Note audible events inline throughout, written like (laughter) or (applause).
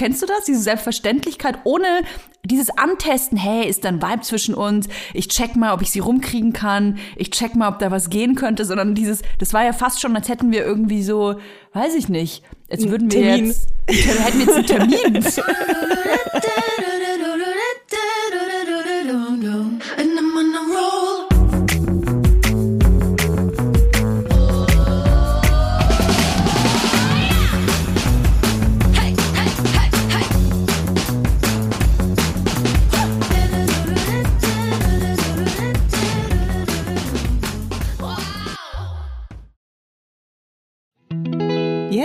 Kennst du das? Diese Selbstverständlichkeit ohne dieses Antesten. Hey, ist da ein Vibe zwischen uns? Ich check mal, ob ich sie rumkriegen kann. Ich check mal, ob da was gehen könnte. Sondern dieses, das war ja fast schon, als hätten wir irgendwie so, weiß ich nicht, als würden wir Termin. jetzt, hätten wir jetzt einen Termin. (laughs)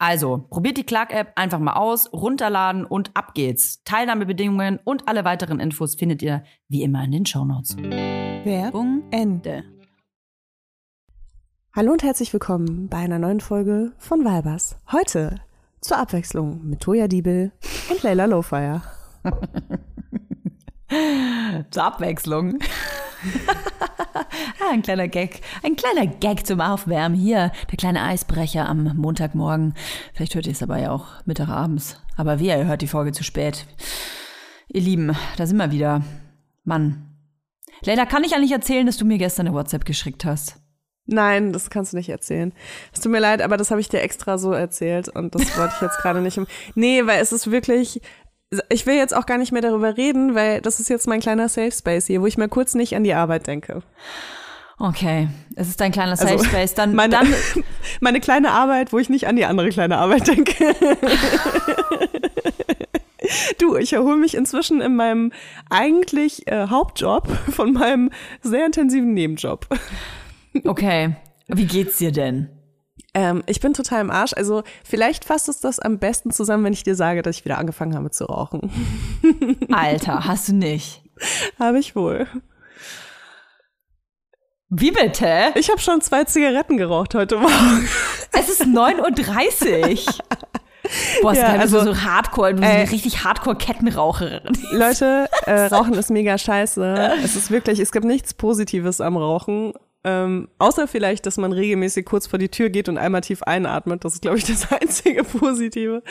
Also, probiert die Clark-App einfach mal aus, runterladen und ab geht's. Teilnahmebedingungen und alle weiteren Infos findet ihr wie immer in den Shownotes. Werbung Ende. Hallo und herzlich willkommen bei einer neuen Folge von Valbas. Heute zur Abwechslung mit Toja Diebel und Leila Lowfire. (laughs) (laughs) Zur Abwechslung. (laughs) ah, ein kleiner Gag. Ein kleiner Gag zum Aufwärmen. Hier, der kleine Eisbrecher am Montagmorgen. Vielleicht hört ihr es aber ja auch Mittag abends. Aber wer, hört die Folge zu spät. Ihr Lieben, da sind wir wieder. Mann. Leila, kann ich eigentlich erzählen, dass du mir gestern eine WhatsApp geschickt hast? Nein, das kannst du nicht erzählen. Es tut mir leid, aber das habe ich dir extra so erzählt und das wollte ich jetzt gerade nicht. Nee, weil es ist wirklich. Ich will jetzt auch gar nicht mehr darüber reden, weil das ist jetzt mein kleiner Safe Space hier, wo ich mir kurz nicht an die Arbeit denke. Okay, es ist dein kleiner Safe Also, Space. Dann, Meine, dann (laughs) meine kleine Arbeit, wo ich nicht an die andere kleine Arbeit denke. (laughs) du, ich erhole mich inzwischen in meinem eigentlich äh, Hauptjob von meinem sehr intensiven Nebenjob. (laughs) okay. Wie geht's dir denn? Ähm, ich bin total im Arsch. Also vielleicht fasst es das am besten zusammen, wenn ich dir sage, dass ich wieder angefangen habe zu rauchen. (laughs) Alter, hast du nicht. habe ich wohl. Wie bitte? Ich habe schon zwei Zigaretten geraucht heute Morgen. Es ist 9.30 Uhr. (laughs) Boah, ist Ja, also, so Hardcore, du bist äh, eine richtig Hardcore-Kettenraucherin. Leute, äh, (laughs) Rauchen ist mega scheiße. Es ist wirklich, es gibt nichts Positives am Rauchen. Ähm, außer vielleicht, dass man regelmäßig kurz vor die Tür geht und einmal tief einatmet. Das ist, glaube ich, das (laughs) einzige Positive.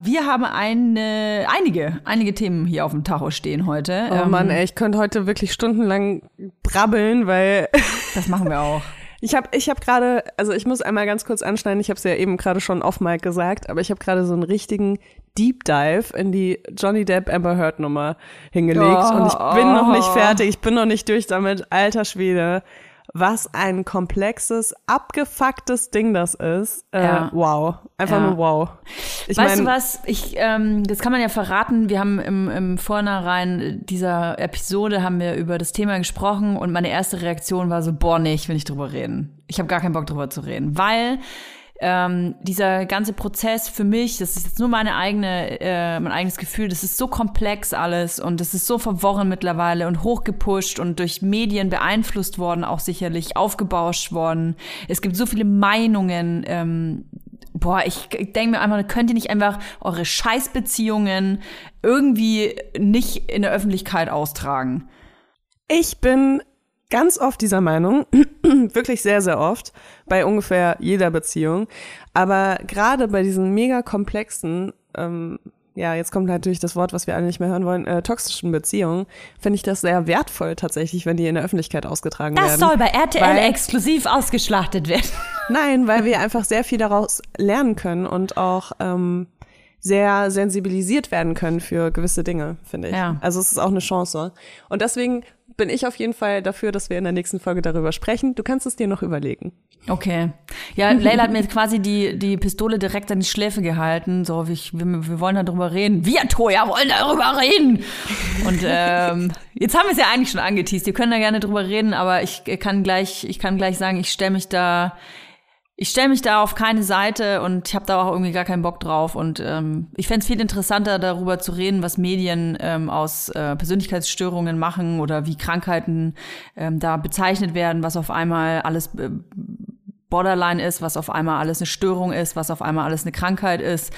Wir haben eine, einige, einige Themen hier auf dem Tacho stehen heute. Oh Ähm, Mann, ey, ich könnte heute wirklich stundenlang brabbeln, weil (laughs) Das machen wir auch. Ich habe ich hab gerade, also ich muss einmal ganz kurz anschneiden, ich habe es ja eben gerade schon off Mic gesagt, aber ich habe gerade so einen richtigen Deep Dive in die Johnny Depp Amber Heard Nummer hingelegt Oh, und ich bin noch nicht oh. fertig, ich bin noch nicht durch damit. Alter Schwede, was ein komplexes, abgefucktes Ding das ist. Äh, Ja. Wow, einfach Ja. nur wow. Ich weißt mein, du was? Ich, ähm, das kann man ja verraten. Wir haben im, im Vornherein dieser Episode haben wir über das Thema gesprochen und meine erste Reaktion war so, boah, nee, ich will nicht drüber reden. Ich habe gar keinen Bock drüber zu reden, weil ähm, dieser ganze Prozess für mich, das ist jetzt nur meine eigene, äh, mein eigenes Gefühl, das ist so komplex alles und das ist so verworren mittlerweile und hochgepusht und durch Medien beeinflusst worden, auch sicherlich aufgebauscht worden. Es gibt so viele Meinungen. Ähm, boah, ich, ich denke mir einfach, könnt ihr nicht einfach eure Scheißbeziehungen irgendwie nicht in der Öffentlichkeit austragen? Ich bin ganz oft dieser Meinung, (clears throat) wirklich sehr, sehr oft, bei ungefähr jeder Beziehung. Aber gerade bei diesen mega komplexen, ähm, ja, jetzt kommt natürlich das Wort, was wir alle nicht mehr hören wollen, äh, toxischen Beziehungen, finde ich das sehr wertvoll tatsächlich, wenn die in der Öffentlichkeit ausgetragen Das werden. soll bei RTL Weil- exklusiv ausgeschlachtet werden. (laughs) Nein, weil wir einfach sehr viel daraus lernen können und auch ähm, sehr sensibilisiert werden können für gewisse Dinge, finde ich. Ja. Also es ist auch eine Chance. Und deswegen bin ich auf jeden Fall dafür, dass wir in der nächsten Folge darüber sprechen. Du kannst es dir noch überlegen. Okay. Ja, Leila hat mir quasi die, die Pistole direkt an die Schläfe gehalten. So, ich, wir, wir wollen darüber reden. Wir, Toja, wollen darüber reden. Und ähm, jetzt haben wir es ja eigentlich schon angeteased. Wir können da gerne drüber reden, aber ich kann gleich, ich kann gleich sagen, ich stelle mich da, ich stelle mich da auf keine Seite und ich habe da auch irgendwie gar keinen Bock drauf. Und ähm, ich fänd's viel interessanter, darüber zu reden, was Medien ähm, aus äh, Persönlichkeitsstörungen machen oder wie Krankheiten ähm, da bezeichnet werden, was auf einmal alles äh, Borderline ist, was auf einmal alles eine Störung ist, was auf einmal alles eine Krankheit ist.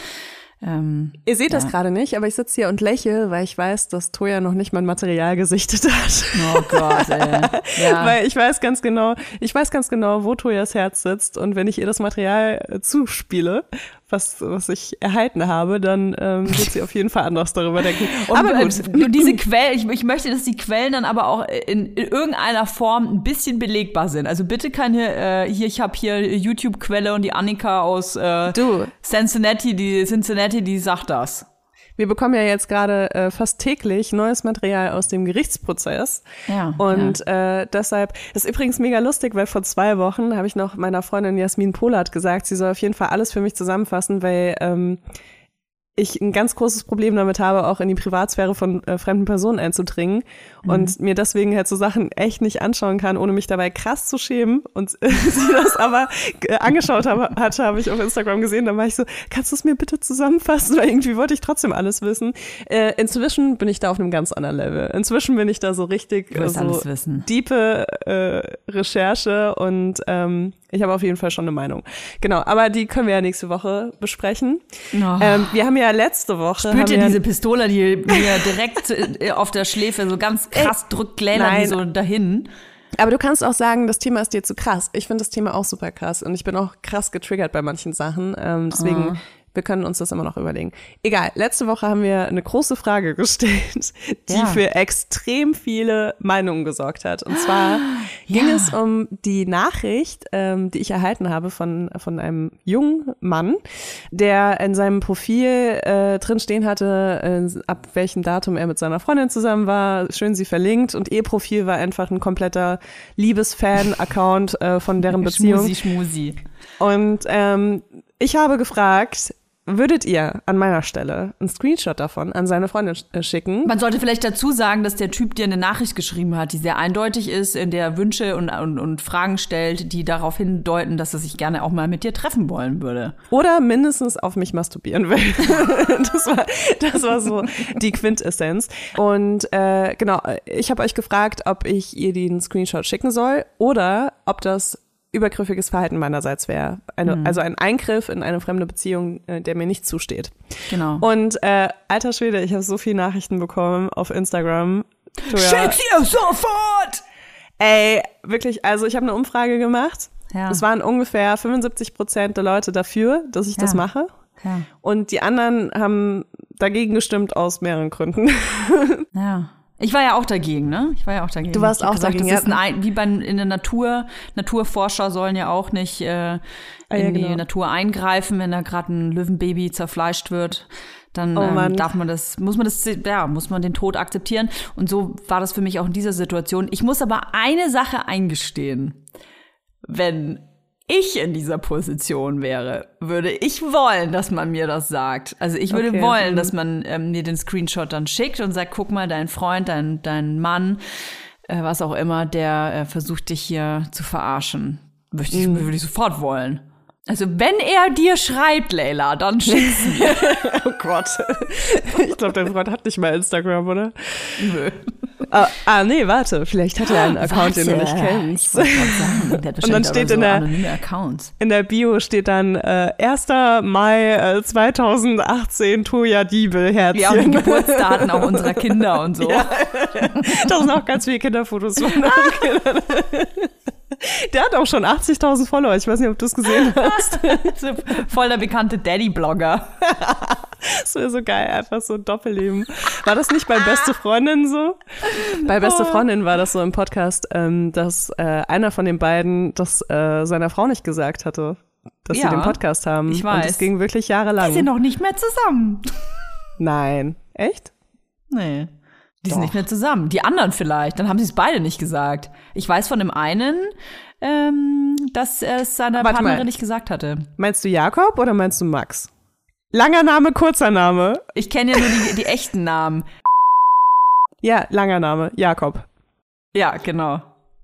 Ähm, Ihr seht das gerade nicht, aber ich sitze hier und lächle, weil ich weiß, dass Toja noch nicht mein Material gesichtet hat. oh Gott, ey. (laughs) Ja. Weil ich weiß ganz genau, ich weiß ganz genau, wo Tojas Herz sitzt und wenn ich ihr das Material zuspiele, was, was ich erhalten habe, dann ähm, wird sie auf jeden Fall anders darüber denken. Und, aber äh, gut. Nur diese Quellen, ich, ich möchte, dass die Quellen dann aber auch in, in irgendeiner Form ein bisschen belegbar sind. Also bitte keine, äh, hier, ich habe hier YouTube-Quelle und die Annika aus äh, Du. Cincinnati, die Cincinnati, die sagt das. Wir bekommen ja jetzt gerade äh, fast täglich neues Material aus dem Gerichtsprozess. Ja, Und Äh, deshalb, das ist übrigens mega lustig, weil vor zwei Wochen habe ich noch meiner Freundin Jasmin Polat gesagt, sie soll auf jeden Fall alles für mich zusammenfassen, weil ähm, ich ein ganz großes Problem damit habe, auch in die Privatsphäre von äh, fremden Personen einzudringen und mir deswegen halt so Sachen echt nicht anschauen kann, ohne mich dabei krass zu schämen. Und äh, (laughs) sie das aber äh, angeschaut habe, hatte, habe ich auf Instagram gesehen. Dann war ich so, kannst du es mir bitte zusammenfassen? Weil irgendwie wollte ich trotzdem alles wissen. Äh, inzwischen bin ich da auf einem ganz anderen Level. Inzwischen bin ich da so richtig willst so diepe äh, Recherche und ähm, ich habe auf jeden Fall schon eine Meinung. Genau, aber die können wir ja nächste Woche besprechen. Oh. Ähm, wir haben ja letzte Woche. Spürt ihr wir, diese Pistole, die mir direkt äh, auf der Schläfe so ganz krass drückt, Gläner die so dahin? Aber du kannst auch sagen, das Thema ist dir zu krass. Ich finde das Thema auch super krass und ich bin auch krass getriggert bei manchen Sachen. Ähm, deswegen, wir können uns das immer noch überlegen. Egal, letzte Woche haben wir eine große Frage gestellt, (laughs) die Ja. für extrem viele Meinungen gesorgt hat. Und zwar ging es um die Nachricht, ähm, die ich erhalten habe von, von einem jungen Mann, der in seinem Profil äh, drin stehen hatte, äh, ab welchem Datum er mit seiner Freundin zusammen war, schön sie verlinkt und ihr Profil war einfach ein kompletter Liebesfan-Account äh, von deren (laughs) Beziehung. Schmusi, schmusi. Und ähm, ich habe gefragt, würdet ihr an meiner Stelle einen Screenshot davon an seine Freundin äh, schicken? Man sollte vielleicht dazu sagen, dass der Typ dir eine Nachricht geschrieben hat, die sehr eindeutig ist, in der er Wünsche und, und, und Fragen stellt, die darauf hindeuten, dass er sich gerne auch mal mit dir treffen wollen würde. Oder mindestens auf mich masturbieren will. (laughs) das, war, das war so die Quintessenz. Und äh, genau, ich habe euch gefragt, ob ich ihr den Screenshot schicken soll oder ob das übergriffiges Verhalten meinerseits wäre. Eine, Also ein Eingriff in eine fremde Beziehung, äh, der mir nicht zusteht. Genau. Und äh, alter Schwede, ich habe so viele Nachrichten bekommen auf Instagram. Toja, ihr sofort! Ey, wirklich, also ich habe eine Umfrage gemacht. Ja. Es waren ungefähr 75 Prozent der Leute dafür, dass ich das Ja. mache. Ja. Und die anderen haben dagegen gestimmt aus mehreren Gründen. (laughs) Ja. Ich war ja auch dagegen, ne? Ich war ja auch dagegen. Du warst auch dagegen, Das ist ein, wie bei, in der Natur. Naturforscher sollen ja auch nicht äh, in Ah, ja, die genau. Natur eingreifen, wenn da gerade ein Löwenbaby zerfleischt wird. Dann Oh ähm, darf man das, muss man das, ja, muss man den Tod akzeptieren. Und so war das für mich auch in dieser Situation. Ich muss aber eine Sache eingestehen. Wenn ich in dieser Position wäre, würde ich wollen, dass man mir das sagt. Also ich würde Okay, wollen, mhm. dass man ähm, mir den Screenshot dann schickt und sagt, guck mal, dein Freund, dein, dein Mann, äh, was auch immer, der äh, versucht dich hier zu verarschen. Würde ich, Mhm. würde ich sofort wollen. Also wenn er dir schreibt, Leila, dann schick's (laughs) mir. Oh Gott. Ich glaube, dein Freund hat nicht mal Instagram, oder? Nö. Ah, ah, nee, warte. Vielleicht hat er einen Account, den du nicht Warte. kennst. Sagen, (laughs) Und dann steht so in der-. In der Bio steht dann äh, 1. Mai äh, 2018 Toja Diebel, Herzchen. Ja, und die Geburtsdaten auch unserer Kinder und so. (laughs) Da sind auch ganz viele Kinderfotos von den Kindern. Der hat auch schon 80.000 Follower. Ich weiß nicht, ob du es gesehen hast. (laughs) Voll der bekannte Daddy-Blogger. Das wäre so geil, einfach so ein Doppelleben. War das nicht bei Beste Freundin so? Bei Beste Oh. Freundin war das so im Podcast, ähm, dass äh, einer von den beiden das äh, seiner Frau nicht gesagt hatte, dass Ja, sie den Podcast haben. ich Und weiß. das ging wirklich jahrelang. Die sind noch nicht mehr zusammen. Nein. Echt? Nee. Die sind Doch. nicht mehr zusammen. Die anderen vielleicht. Dann haben sie es beide nicht gesagt. Ich weiß von dem einen, ähm, dass er es seiner Warte Partnerin mal. nicht gesagt hatte. Meinst du Jakob oder meinst du Max? Langer Name, kurzer Name. Ich kenne ja nur die, die echten Namen. Ja, langer Name, Jakob. Ja, genau.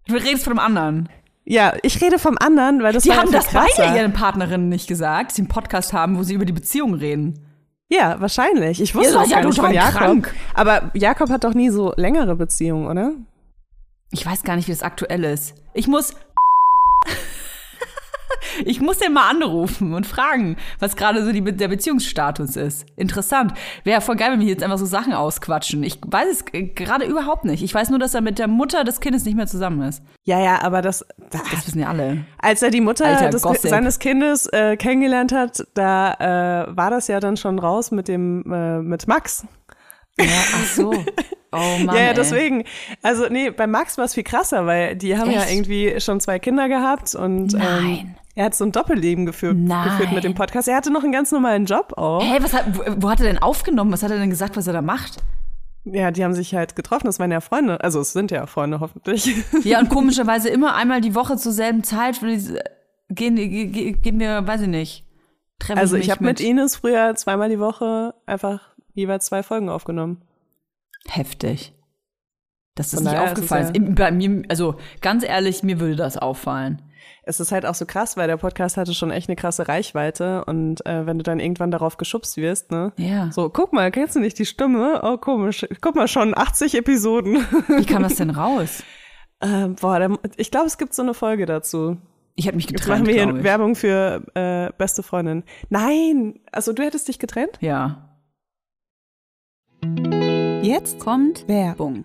Du redest von dem anderen. Ja, ich rede vom anderen, weil das Die war haben das beide krasser. ihren Partnerinnen nicht gesagt, dass sie einen Podcast haben, wo sie über die Beziehung reden. Ja, wahrscheinlich. Ich wusste das ja gar nicht von Jakob. krank. Aber Jakob hat doch nie so längere Beziehungen, oder? Ich weiß gar nicht, wie das aktuell ist. Ich muss. (laughs) Ich muss den mal anrufen und fragen, was gerade so die, der Beziehungsstatus ist. Interessant. Wäre voll geil, wenn wir jetzt einfach so Sachen ausquatschen. Ich weiß es gerade überhaupt nicht. Ich weiß nur, dass er mit der Mutter des Kindes nicht mehr zusammen ist. Ja, ja, aber das, Das wissen ja alle. als er die Mutter Alter, des, seines Kindes äh, kennengelernt hat, da äh, war das ja dann schon raus mit dem äh, mit Max. Ja, ach so. (laughs) Oh Mann. ja, ja, ey. deswegen. Also nee, bei Max war es viel krasser, weil die haben ja Echt? irgendwie schon zwei Kinder gehabt und ähm, Nein. Er hat so ein Doppelleben geführt, geführt mit dem Podcast. Er hatte noch einen ganz normalen Job auch. Hey, was hat, wo, hat er denn aufgenommen? Was hat er denn gesagt, was er da macht? Ja, die haben sich halt getroffen. Das waren ja Freunde. Also es sind ja Freunde hoffentlich. (laughs) Ja, und komischerweise immer einmal die Woche zur selben Zeit die- gehen, die- ge- gehen wir, weiß ich nicht. Treffen Also ich habe mit Ines früher zweimal die Woche einfach jeweils zwei Folgen aufgenommen. Heftig. Dass das Von nicht aufgefallen ist. ja- Bei mir, also ganz ehrlich, mir würde das auffallen. Es ist halt auch so krass, weil der Podcast hatte schon echt eine krasse Reichweite und äh, wenn du dann irgendwann darauf geschubst wirst, ne? Ja. So, guck mal, kennst du nicht die Stimme? Oh, komisch. Guck mal, schon 80 Episoden. Wie kam das denn (laughs) raus? äh, boah, da, ich glaube, es gibt so eine Folge dazu. Ich hätte mich Jetzt getrennt, machen wir hier. Werbung für äh, beste Freundin. Nein, also du hättest dich getrennt? Ja. Jetzt kommt Werbung.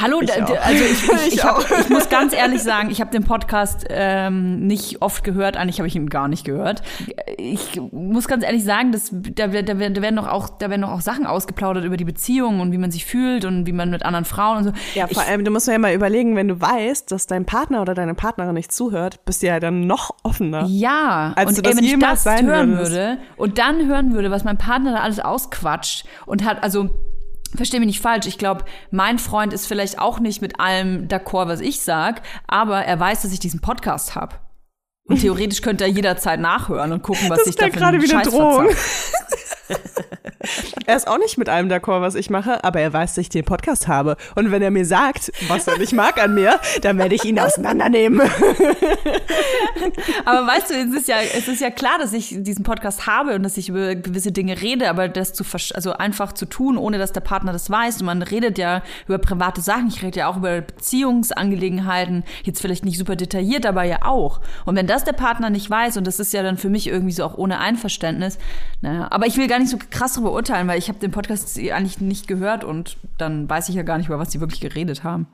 Hallo, Ich also ich, ich, (laughs) ich, Ich hab, ich muss ganz ehrlich sagen, ich habe den Podcast ähm, nicht oft gehört, eigentlich habe ich ihn gar nicht gehört. Ich muss ganz ehrlich sagen, dass, da, da, da werden noch auch, da werden noch auch Sachen ausgeplaudert über die Beziehung und wie man sich fühlt und wie man mit anderen Frauen und so. Ja, vor ich, allem, du musst ja mal überlegen, wenn du weißt, dass dein Partner oder deine Partnerin nicht zuhört, bist du ja dann noch offener. Ja, Als und du das ey, wenn ich jemals das sein hören würdest. würde und dann hören würde, was mein Partner da alles ausquatscht und hat, also Versteh mich nicht falsch, ich glaube, mein Freund ist vielleicht auch nicht mit allem d'accord, was ich sag, aber er weiß, dass ich diesen Podcast habe. Und theoretisch könnte er jederzeit nachhören und gucken, was Das ich da gerade einen wie eine Scheiß Drohung. Er ist auch nicht mit allem d'accord, was ich mache, aber er weiß, dass ich den Podcast habe. Und wenn er mir sagt, was er nicht mag an mir, dann werde ich ihn auseinandernehmen. Aber weißt du, es ist ja, es ist ja klar, dass ich diesen Podcast habe und dass ich über gewisse Dinge rede, aber das zu also einfach zu tun, ohne dass der Partner das weiß. Und man redet ja über private Sachen. Ich rede ja auch über Beziehungsangelegenheiten. Jetzt vielleicht nicht super detailliert, aber ja auch. Und wenn das der Partner nicht weiß, und das ist ja dann für mich irgendwie so auch ohne Einverständnis, naja, aber ich will gar nicht so krass darüber urteilen, weil ich habe den Podcast eigentlich nicht gehört und dann weiß ich ja gar nicht, über was sie wirklich geredet haben.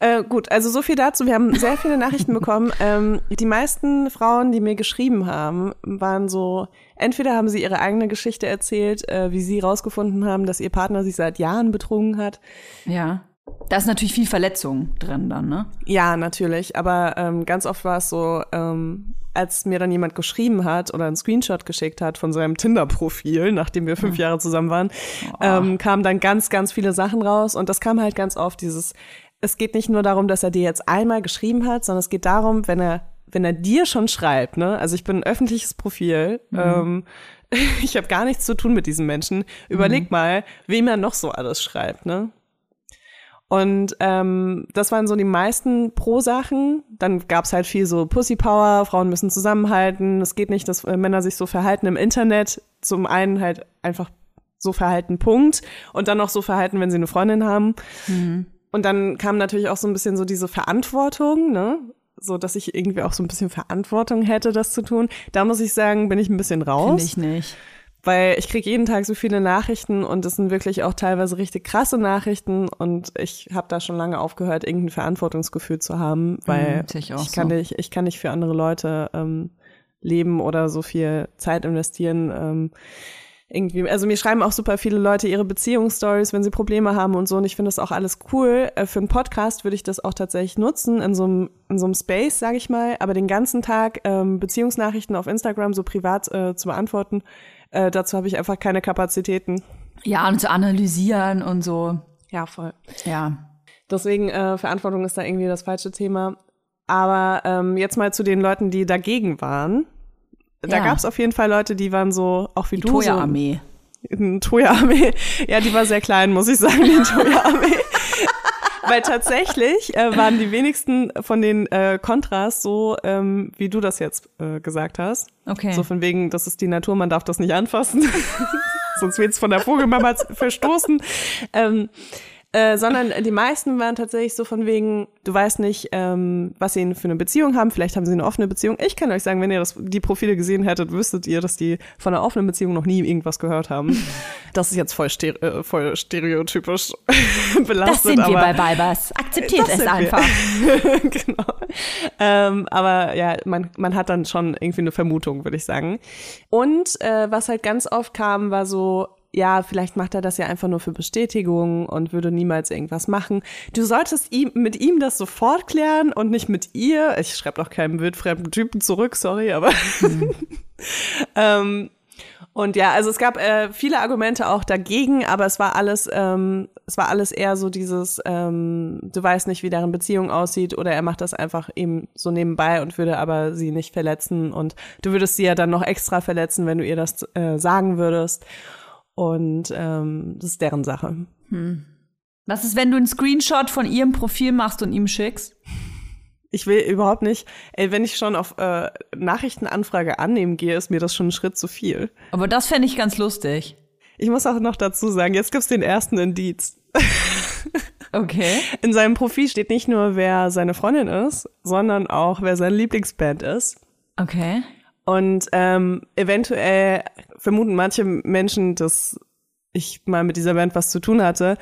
Äh, gut, also so viel dazu. Wir haben sehr viele Nachrichten (laughs) bekommen. Ähm, die meisten Frauen, die mir geschrieben haben, waren so, entweder haben sie ihre eigene Geschichte erzählt, äh, wie sie rausgefunden haben, dass ihr Partner sich seit Jahren betrogen hat. Ja. Da ist natürlich viel Verletzung drin dann, ne? Ja, natürlich. Aber ähm, ganz oft war es so, ähm, als mir dann jemand geschrieben hat oder einen Screenshot geschickt hat von seinem Tinder-Profil, nachdem wir fünf Jahre zusammen waren, ähm, kamen dann ganz, ganz viele Sachen raus. Und das kam halt ganz oft dieses, es geht nicht nur darum, dass er dir jetzt einmal geschrieben hat, sondern es geht darum, wenn er, wenn er dir schon schreibt, ne? Also ich bin ein öffentliches Profil, ähm, (laughs) ich habe gar nichts zu tun mit diesem Menschen. Überleg mal, wem er noch so alles schreibt, ne? Und ähm, das waren so die meisten Pro-Sachen. Dann gab's halt viel so Pussy Power, Frauen müssen zusammenhalten. Es geht nicht, dass äh, Männer sich so verhalten im Internet. Zum einen halt einfach so verhalten, Punkt. Und dann noch so verhalten, wenn sie eine Freundin haben. Und dann kam natürlich auch so ein bisschen so diese Verantwortung, ne? So, dass ich irgendwie auch so ein bisschen Verantwortung hätte, das zu tun. Da muss ich sagen, bin ich ein bisschen raus Finde ich nicht. Weil ich kriege jeden Tag so viele Nachrichten und es sind wirklich auch teilweise richtig krasse Nachrichten und ich habe da schon lange aufgehört, irgendein Verantwortungsgefühl zu haben, weil Mhm, sehe ich auch ich kann so. nicht, ich kann nicht für andere Leute ähm, leben oder so viel Zeit investieren. Ähm, irgendwie, also mir schreiben auch super viele Leute ihre Beziehungsstories, wenn sie Probleme haben und so. Und ich finde das auch alles cool. Äh, Für einen Podcast würde ich das auch tatsächlich nutzen in so einem in so einem Space, sage ich mal. Aber den ganzen Tag ähm, Beziehungsnachrichten auf Instagram so privat äh, zu beantworten, äh, dazu habe ich einfach keine Kapazitäten. Ja, und zu analysieren und so. Ja, voll. Ja. Deswegen äh, Verantwortung ist da irgendwie das falsche Thema. Aber ähm, jetzt mal zu den Leuten, die dagegen waren. Da Ja. gab es auf jeden Fall Leute, die waren so, auch wie Die du, so, Toya-Armee. Eine Toya-Armee. Ja, die war sehr klein, muss ich sagen, die (laughs) Toya-Armee. Weil tatsächlich äh, waren die wenigsten von den äh, Kontras so, ähm, wie du das jetzt äh, gesagt hast. Okay. So von wegen, das ist die Natur, man darf das nicht anfassen. (laughs) Sonst wird's von der Vogelmama verstoßen. Ähm, Äh, sondern die meisten waren tatsächlich so von wegen, du weißt nicht, ähm, was sie für eine Beziehung haben. Vielleicht haben sie eine offene Beziehung. Ich kann euch sagen, wenn ihr das, die Profile gesehen hättet, wüsstet ihr, dass die von einer offenen Beziehung noch nie irgendwas gehört haben. (laughs) Das ist jetzt voll, stere äh, voll stereotypisch (laughs) belastet. Das sind wir bei Weibers. Akzeptiert es einfach. (laughs) genau. Ähm, aber ja, man, man hat dann schon irgendwie eine Vermutung, würde ich sagen. Und äh, was halt ganz oft kam, war so, ja, vielleicht macht er das ja einfach nur für Bestätigung und würde niemals irgendwas machen. Du solltest ihm, mit ihm das sofort klären und nicht mit ihr. Ich schreibe doch keinem wildfremden Typen zurück, sorry, aber (laughs) ähm, und ja, also es gab äh, viele Argumente auch dagegen, aber es war alles, ähm, es war alles eher so dieses, ähm, du weißt nicht, wie deren Beziehung aussieht, oder er macht das einfach eben so nebenbei und würde aber sie nicht verletzen und du würdest sie ja dann noch extra verletzen, wenn du ihr das äh, sagen würdest. Und ähm, das ist deren Sache. Was ist, wenn du einen Screenshot von ihrem Profil machst und ihm schickst? Ich will überhaupt nicht, ey, wenn ich schon auf äh, Nachrichtenanfrage annehmen gehe, ist mir das schon ein Schritt zu viel. Aber das fände ich ganz lustig. Ich muss auch noch dazu sagen, jetzt gibt's den ersten Indiz. (laughs) Okay. In seinem Profil steht nicht nur, wer seine Freundin ist, sondern auch, wer seine Lieblingsband ist. Okay. Und ähm, eventuell vermuten manche Menschen, dass ich mal mit dieser Band was zu tun hatte.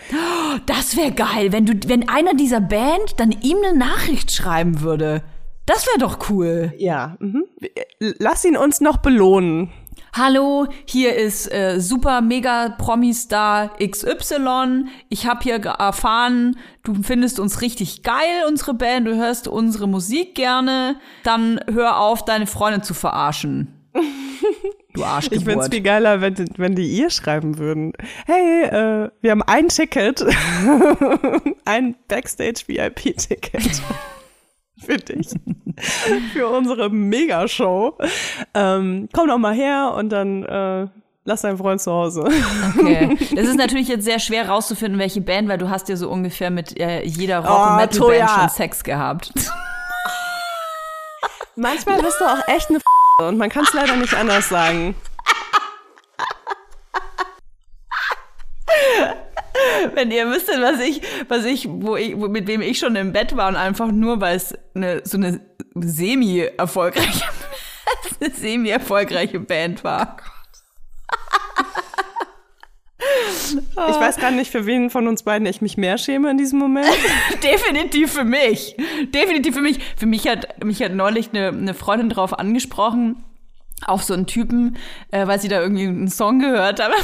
Das wäre geil, wenn du, wenn einer dieser Band dann ihm eine Nachricht schreiben würde. Das wäre doch cool. Ja, mhm. lass ihn uns noch belohnen. Hallo, hier ist äh, super mega Promi-Star XY. Ich habe hier erfahren, du findest uns richtig geil, unsere Band, du hörst unsere Musik gerne. Dann hör auf, deine Freundin zu verarschen. (laughs) Du Ich Arschgeburt. find's viel geiler, wenn, wenn die ihr schreiben würden. Hey, äh, wir haben ein Ticket, (laughs) ein Backstage-VIP-Ticket (laughs) für dich, für unsere Megashow. Ähm, komm doch mal her und dann äh, lass deinen Freund zu Hause. Okay. (laughs) Das ist natürlich jetzt sehr schwer rauszufinden, welche Band, weil du hast ja so ungefähr mit äh, jeder Rock- Oh, und Metal-Band Toja. schon Sex gehabt. Manchmal bist du auch echt eine und man kann es leider nicht anders sagen. Wenn ihr wüsstet, was ich, was ich, wo ich, wo, mit wem ich schon im Bett war und einfach nur, weil es eine, so eine semi-erfolgreiche, (laughs) semi-erfolgreiche Band war. Ich weiß gar nicht, für wen von uns beiden ich mich mehr schäme in diesem Moment. (laughs) Definitiv für mich. Definitiv für mich. Für mich hat, mich hat neulich eine, eine Freundin drauf angesprochen, auf so einen Typen, äh, weil sie da irgendwie einen Song gehört hat. (laughs)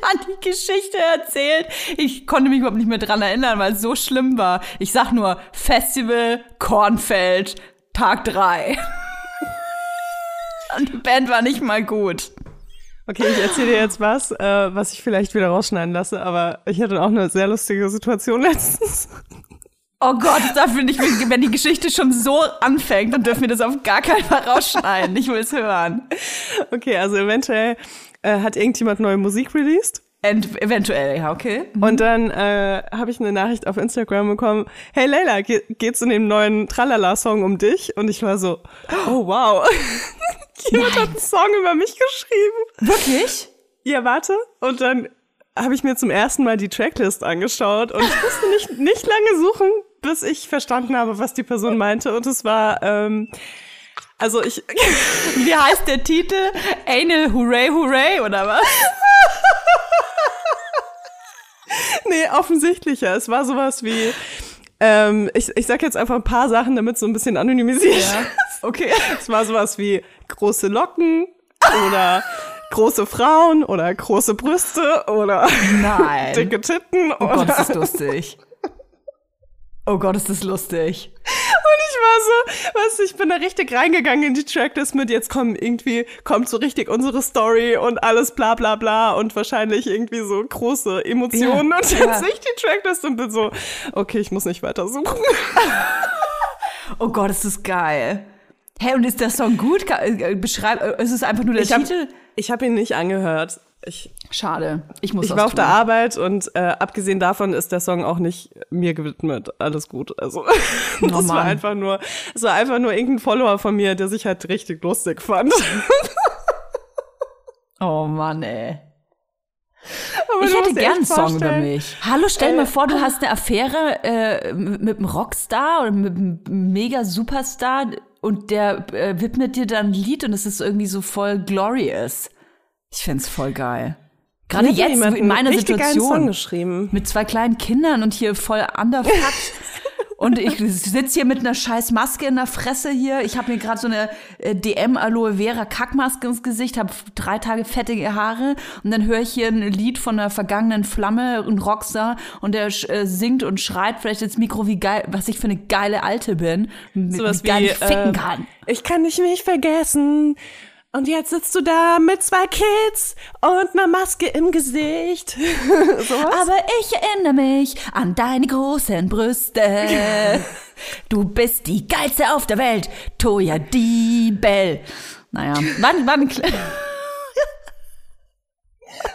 Dann die Geschichte erzählt. Ich konnte mich überhaupt nicht mehr dran erinnern, weil es so schlimm war. Ich sag nur Festival Kornfeld, Tag drei. (laughs) Und die Band war nicht mal gut. Okay, ich erzähle dir jetzt was, äh, was ich vielleicht wieder rausschneiden lasse, aber ich hatte auch eine sehr lustige Situation (laughs) letztens. Oh Gott, da finde ich, wenn die Geschichte schon so anfängt, dann dürfen wir das auf gar keinen Fall rausschneiden. Ich will es hören. Okay, also eventuell äh, hat irgendjemand neue Musik released. Ent eventuell, ja, okay. Und dann äh, habe ich eine Nachricht auf Instagram bekommen, hey Leila, ge geht's in dem neuen Tralala-Song um dich? Und ich war so, oh wow, (laughs) jemand hat einen Song über mich geschrieben. Wirklich? Ja, warte. Und dann habe ich mir zum ersten Mal die Tracklist angeschaut und ich musste nicht, nicht lange suchen, bis ich verstanden habe, was die Person meinte. Und es war, ähm, also ich, (laughs) Wie heißt der Titel? Anal Hooray Hooray oder was? (laughs) nee, offensichtlicher. Es war sowas wie, ähm, ich, ich sag jetzt einfach ein paar Sachen, damit es so ein bisschen anonymisiert ist. Okay. (laughs) Es war sowas wie große Locken oder große Frauen oder große Brüste oder Nein. dicke Titten Oh oder Gott, ist das lustig. Oh Gott, ist das lustig. Und ich war so, weißt du, ich bin da richtig reingegangen in die Tracklist mit, jetzt kommen irgendwie, kommt so richtig unsere Story und alles bla bla bla und wahrscheinlich irgendwie so große Emotionen. Ja, und jetzt ja. ich die Tracklist und bin so, okay, ich muss nicht weiter suchen. (laughs) Oh Gott, ist das geil. Hä, und ist der Song gut? Äh, Beschreib, äh, ist es einfach nur der Ich habe Titel? ich hab ihn nicht angehört. Ich, Schade. Ich muss ich war auf tun. der Arbeit und äh, abgesehen davon ist der Song auch nicht mir gewidmet. Alles gut. Also (laughs) das war einfach nur, es war einfach nur irgendein Follower von mir, der sich halt richtig lustig fand. (laughs) Oh Mann, ey. Aber Ich hätte gern einen Song über mich. Hallo, stell Äh, mal vor, du hast eine Affäre äh, mit mit einem Rockstar oder mit einem mega Superstar und der äh, widmet dir dann ein Lied und es ist irgendwie so voll glorious. Ich find's voll geil. Gerade jetzt in meiner Situation geschrieben. mit zwei kleinen Kindern und hier voll underfucked. (laughs) Und ich sitze hier mit einer scheiß Maske in der Fresse hier. Ich habe mir gerade so eine äh, DM Aloe Vera Kackmaske ins Gesicht, habe drei Tage fettige Haare und dann höre ich hier ein Lied von einer vergangenen Flamme, ein Rockstar und der äh, singt und schreit vielleicht ins Mikro, wie geil, was ich für eine geile Alte bin, Sowas wie geil wie, ich ficken äh, kann. Ich kann dich nicht vergessen. Und jetzt sitzt du da mit zwei Kids und einer Maske im Gesicht. (laughs) (laughs) Sowas? Aber ich erinnere mich an deine großen Brüste. (laughs) Du bist die geilste auf der Welt, Toya Diebel. Naja, eine Kle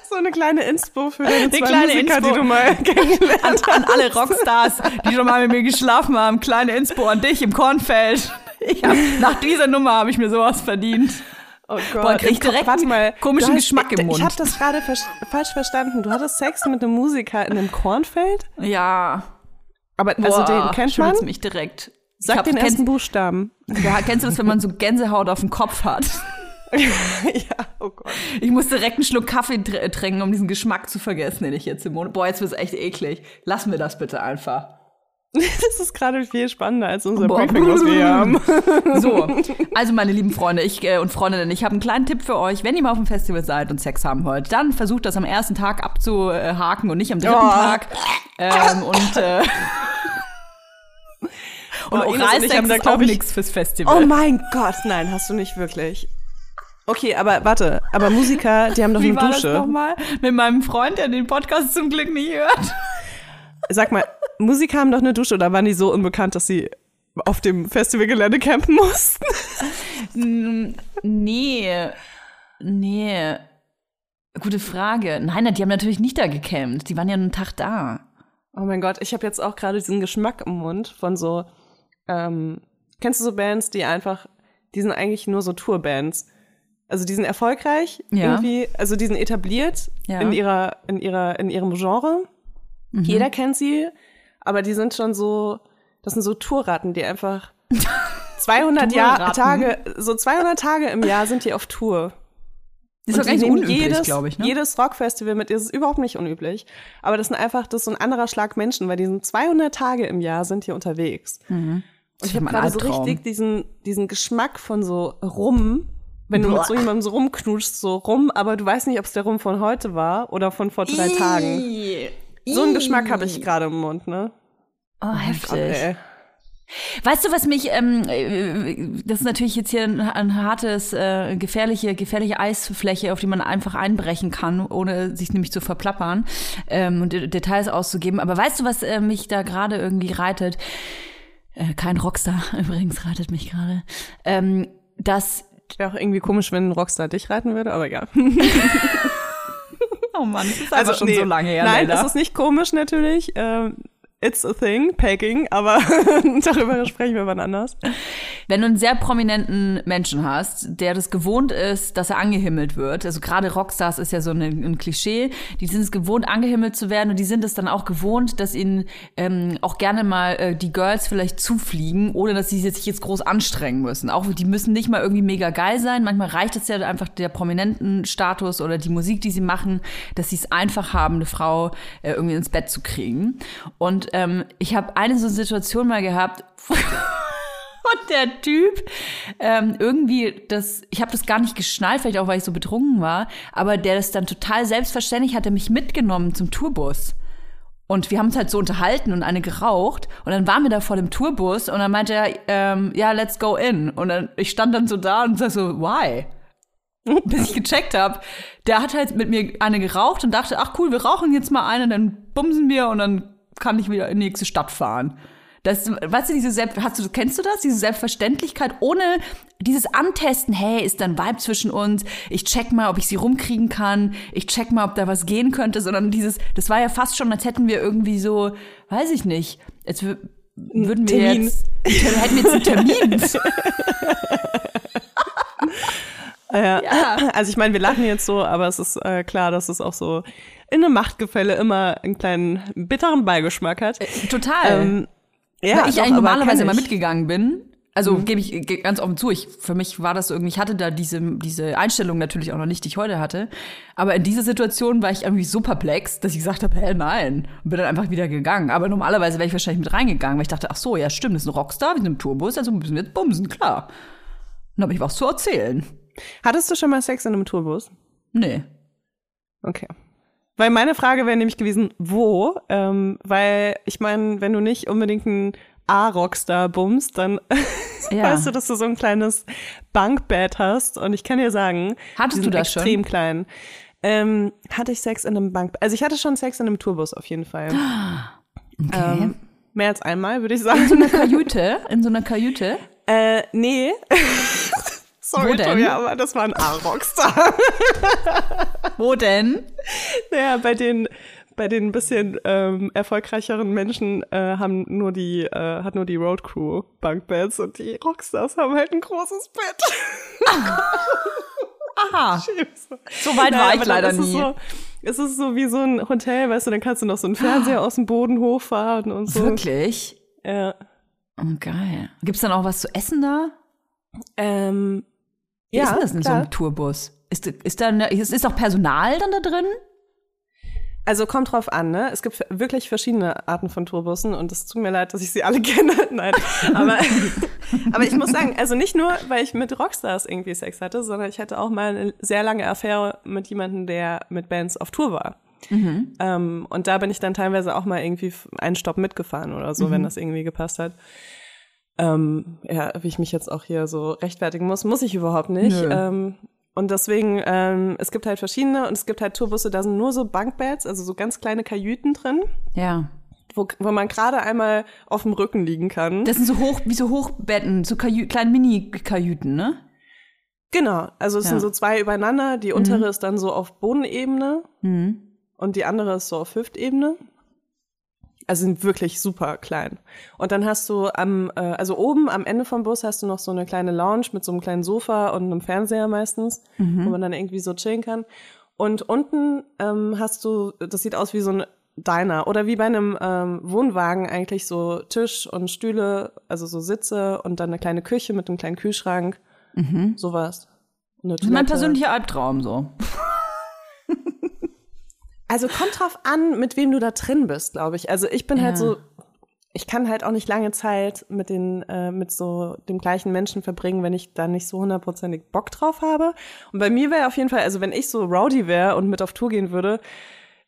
so eine kleine Inspo für deine zwei kleine Musiker, Inspo. die du mal kennengelernt an, an alle Rockstars, die schon mal mit mir geschlafen haben. Kleine Inspo an dich im Kornfeld. Hab, nach dieser Nummer habe ich mir sowas verdient. Oh Gott. Boah, krieg ich direkt Warte mal, einen komischen hast- Geschmack im Mund. Ich habe das gerade vers- falsch verstanden. Du hattest Sex mit einem Musiker in einem Kornfeld? Ja. Aber also Boah, den kennt man? mich direkt. Sag hab- den kennst, ersten Buchstaben. ja, kennst du das, wenn man so Gänsehaut auf dem Kopf hat? (laughs) ja, oh Gott. Ich muss direkt einen Schluck Kaffee tr trinken, um diesen Geschmack zu vergessen, den ich jetzt im Mund. Boah, jetzt wird's echt eklig. Lass mir das bitte einfach. (laughs) Das ist gerade viel spannender als unser Boah. Briefing, was wir haben. (laughs) So, (laughs) also meine lieben Freunde ich, äh, und Freundinnen, ich habe einen kleinen Tipp für euch. Wenn ihr mal auf dem Festival seid und Sex haben wollt, dann versucht das am ersten Tag abzuhaken und nicht am dritten Oh. Tag. Ähm, und äh, und ich Oralsex haben da, ist auch ich- nichts fürs Festival. Oh mein Gott, nein, hast du nicht wirklich. Okay, aber warte, aber Musiker, die haben doch Wie eine war das Dusche. nochmal? Mit meinem Freund, der den Podcast zum Glück nicht hört. Sag mal, Musiker haben doch eine Dusche oder waren die so unbekannt, dass sie auf dem Festivalgelände campen mussten? Mm, Nee. Nee. Gute Frage. Nein, die haben natürlich nicht da gecampt. Die waren ja einen Tag da. Oh mein Gott, ich habe jetzt auch gerade diesen Geschmack im Mund von so, ähm, kennst du so Bands, die einfach, die sind eigentlich nur so Tourbands. Also die sind erfolgreich, Ja. irgendwie, also die sind etabliert Ja. in ihrer, in ihrer, in ihrem Genre. Mhm. Jeder kennt sie, aber die sind schon so, das sind so Tourratten, die einfach (laughs) 200 Jahr. Tage, so 200 Tage im Jahr sind die auf Tour. Ist Und doch nehmen unüblich, jedes, glaube ich. Ne? Jedes Rockfestival mit, das ist überhaupt nicht unüblich. Aber das sind einfach, das ist so ein anderer Schlag Menschen, weil die sind 200 Tage im Jahr sind hier unterwegs. Und ich habe gerade so richtig diesen, diesen Geschmack von so Rum, wenn du mit Boah. so jemandem so rumknutschst, so Rum, aber du weißt nicht, ob es der Rum von heute war oder von vor drei Tagen. So einen Geschmack habe ich gerade im Mund, ne? Oh, heftig. Gott, ey. Weißt du, was mich, ähm, äh, das ist natürlich jetzt hier ein, ein hartes, äh, gefährliche, gefährliche Eisfläche, auf die man einfach einbrechen kann, ohne sich nämlich zu verplappern ähm, und De- Details auszugeben. Aber weißt du, was äh, mich da gerade irgendwie reitet? Äh, kein Rockstar (laughs) übrigens reitet mich gerade. Ähm, dass Wäre auch irgendwie komisch, wenn ein Rockstar dich reiten würde, aber ja. (laughs) (laughs) (laughs) Oh Mann, das ist Also, nee, Nein, das ist nicht komisch natürlich. Ähm, it's a thing, Pegging, aber (laughs) darüber sprechen wir wann anders. Wenn du einen sehr prominenten Menschen hast, der das gewohnt ist, dass er angehimmelt wird, also gerade Rockstars ist ja so ein, ein Klischee, die sind es gewohnt, angehimmelt zu werden und die sind es dann auch gewohnt, dass ihnen ähm, auch gerne mal äh, die Girls vielleicht zufliegen, ohne dass sie sich jetzt groß anstrengen müssen. Auch die müssen nicht mal irgendwie mega geil sein, manchmal reicht es ja einfach der prominenten Status oder die Musik, die sie machen, dass sie es einfach haben, eine Frau äh, irgendwie ins Bett zu kriegen. Und ähm, ich habe eine so Situation mal gehabt, (laughs) und (laughs) der Typ ähm, irgendwie das, ich habe das gar nicht geschnallt, vielleicht auch weil ich so betrunken war, aber der das dann total selbstverständlich hat er mich mitgenommen zum Tourbus. Und wir haben uns halt so unterhalten und eine geraucht. Und dann waren wir da vor dem Tourbus und dann meinte er, ähm, ja, let's go in. Und dann, ich stand dann so da und sag so, why? (laughs) Bis ich gecheckt habe, der hat halt mit mir eine geraucht und dachte, ach cool, wir rauchen jetzt mal eine, dann bumsen wir und dann kann ich wieder in die nächste Stadt fahren. Das, weißt du, diese Selbst, hast du, kennst du das? Diese Selbstverständlichkeit ohne dieses Antesten, hey, ist da ein Vibe zwischen uns? Ich check mal, ob ich sie rumkriegen kann. Ich check mal, ob da was gehen könnte, sondern dieses, das war ja fast schon, als hätten wir irgendwie so, weiß ich nicht, als wür- würden wir Termin. jetzt, hätten wir jetzt einen Termin. (laughs) Ja. Also ich meine, wir lachen jetzt so, aber es ist äh, klar, dass es auch so in einem Machtgefälle immer einen kleinen bitteren Beigeschmack hat. Total. Ähm, ja, Weil ich doch, eigentlich normalerweise immer mitgegangen bin. Also gebe ich ge- ganz offen zu, ich, für mich war das irgendwie, ich hatte da diese, diese Einstellung natürlich auch noch nicht, die ich heute hatte. Aber in dieser Situation war ich irgendwie so perplex, dass ich gesagt habe, hä, nein. Und bin dann einfach wieder gegangen. Aber normalerweise wäre ich wahrscheinlich mit reingegangen, weil ich dachte, ach so, ja stimmt, das ist ein Rockstar, wir sind im Tourbus, also müssen wir jetzt bumsen, klar. Dann habe ich was zu erzählen. Hattest du schon mal Sex in einem Tourbus? Nee. Okay. Weil meine Frage wäre nämlich gewesen, wo? Ähm, weil ich meine, wenn du nicht unbedingt einen A-Rockstar bummst, dann (laughs) Ja. weißt du, dass du so ein kleines Bankbett hast. Und ich kann dir sagen, Hattest du das schon? extrem klein. Ähm, hatte ich Sex in einem Bankbett? Also ich hatte schon Sex in einem Tourbus auf jeden Fall. (gasps) Okay. Ähm, mehr als einmal, würde ich in so sagen. einer Kajüte, (laughs) in so einer Kajüte. äh, nee. (laughs) Sorry, Wo denn? Toja, aber das war ein A-Rockstar. (laughs) Wo denn? Naja, bei den bei den ein bisschen ähm, erfolgreicheren Menschen äh, haben nur die äh, hat nur die Road Crew Bunkbeds und die Rockstars haben halt ein großes Bett. (laughs) Aha. So weit war ich leider nie. So, es ist so wie so ein Hotel, weißt du, dann kannst du noch so einen Fernseher aus dem Boden hochfahren und so. Wirklich? Ja. Oh, geil. Gibt's dann auch was zu essen da? Ähm, Wie ja, ist denn das in so klar. einem Tourbus? Ist, ist da eine, ist, ist auch Personal dann da drin? Also kommt drauf an, ne? Es gibt wirklich verschiedene Arten von Tourbussen und es tut mir leid, dass ich sie alle (laughs) kenne. Nein, aber, (laughs) aber ich muss sagen, also nicht nur, weil ich mit Rockstars irgendwie Sex hatte, sondern ich hatte auch mal eine sehr lange Affäre mit jemandem, der mit Bands auf Tour war. Ähm, und da bin ich dann teilweise auch mal irgendwie einen Stopp mitgefahren oder so, wenn das irgendwie gepasst hat. Ähm, ja, wie ich mich jetzt auch hier so rechtfertigen muss, muss ich überhaupt nicht. Ähm, und deswegen, ähm, es gibt halt verschiedene und es gibt halt Tourbusse, da sind nur so Bankbeds, also so ganz kleine Kajüten drin, Ja. wo, wo man gerade einmal auf dem Rücken liegen kann. Das sind so hoch, wie so Hochbetten, so Kajü kleinen Mini-Kajüten, ne? genau, also es Ja. sind so zwei übereinander, die untere ist dann so auf Bodenebene Mhm. und die andere ist so auf Hüftebene. Also sind wirklich super klein. Und dann hast du am, äh, also oben am Ende vom Bus hast du noch so eine kleine Lounge mit so einem kleinen Sofa und einem Fernseher meistens, wo man dann irgendwie so chillen kann. Und unten ähm, hast du, das sieht aus wie so ein Diner oder wie bei einem ähm, Wohnwagen eigentlich so Tisch und Stühle, also so Sitze und dann eine kleine Küche mit einem kleinen Kühlschrank, sowas. Eine Das ist mein persönlicher Albtraum so. (laughs) Also kommt drauf an, mit wem du da drin bist, glaube ich. Also ich bin halt Ja. so, ich kann halt auch nicht lange Zeit mit den, äh, mit so dem gleichen Menschen verbringen, wenn ich da nicht so hundertprozentig Bock drauf habe. Und bei mir wäre auf jeden Fall, also wenn ich so rowdy wäre und mit auf Tour gehen würde,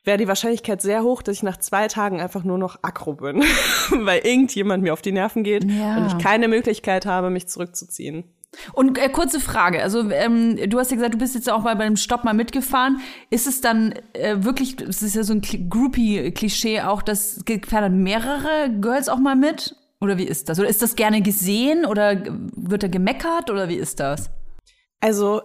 wäre die Wahrscheinlichkeit sehr hoch, dass ich nach zwei Tagen einfach nur noch aggro bin, (laughs) weil irgendjemand mir auf die Nerven geht Ja. und ich keine Möglichkeit habe, mich zurückzuziehen. Und äh, kurze Frage, also ähm, du hast ja gesagt, du bist jetzt auch mal bei einem Stopp mal mitgefahren. Ist es dann äh, wirklich, es ist ja so ein Kli- Groupie-Klischee auch, dass fahren dann mehrere Girls auch mal mit? Oder wie ist das? Oder ist das gerne gesehen oder wird da gemeckert oder wie ist das? Also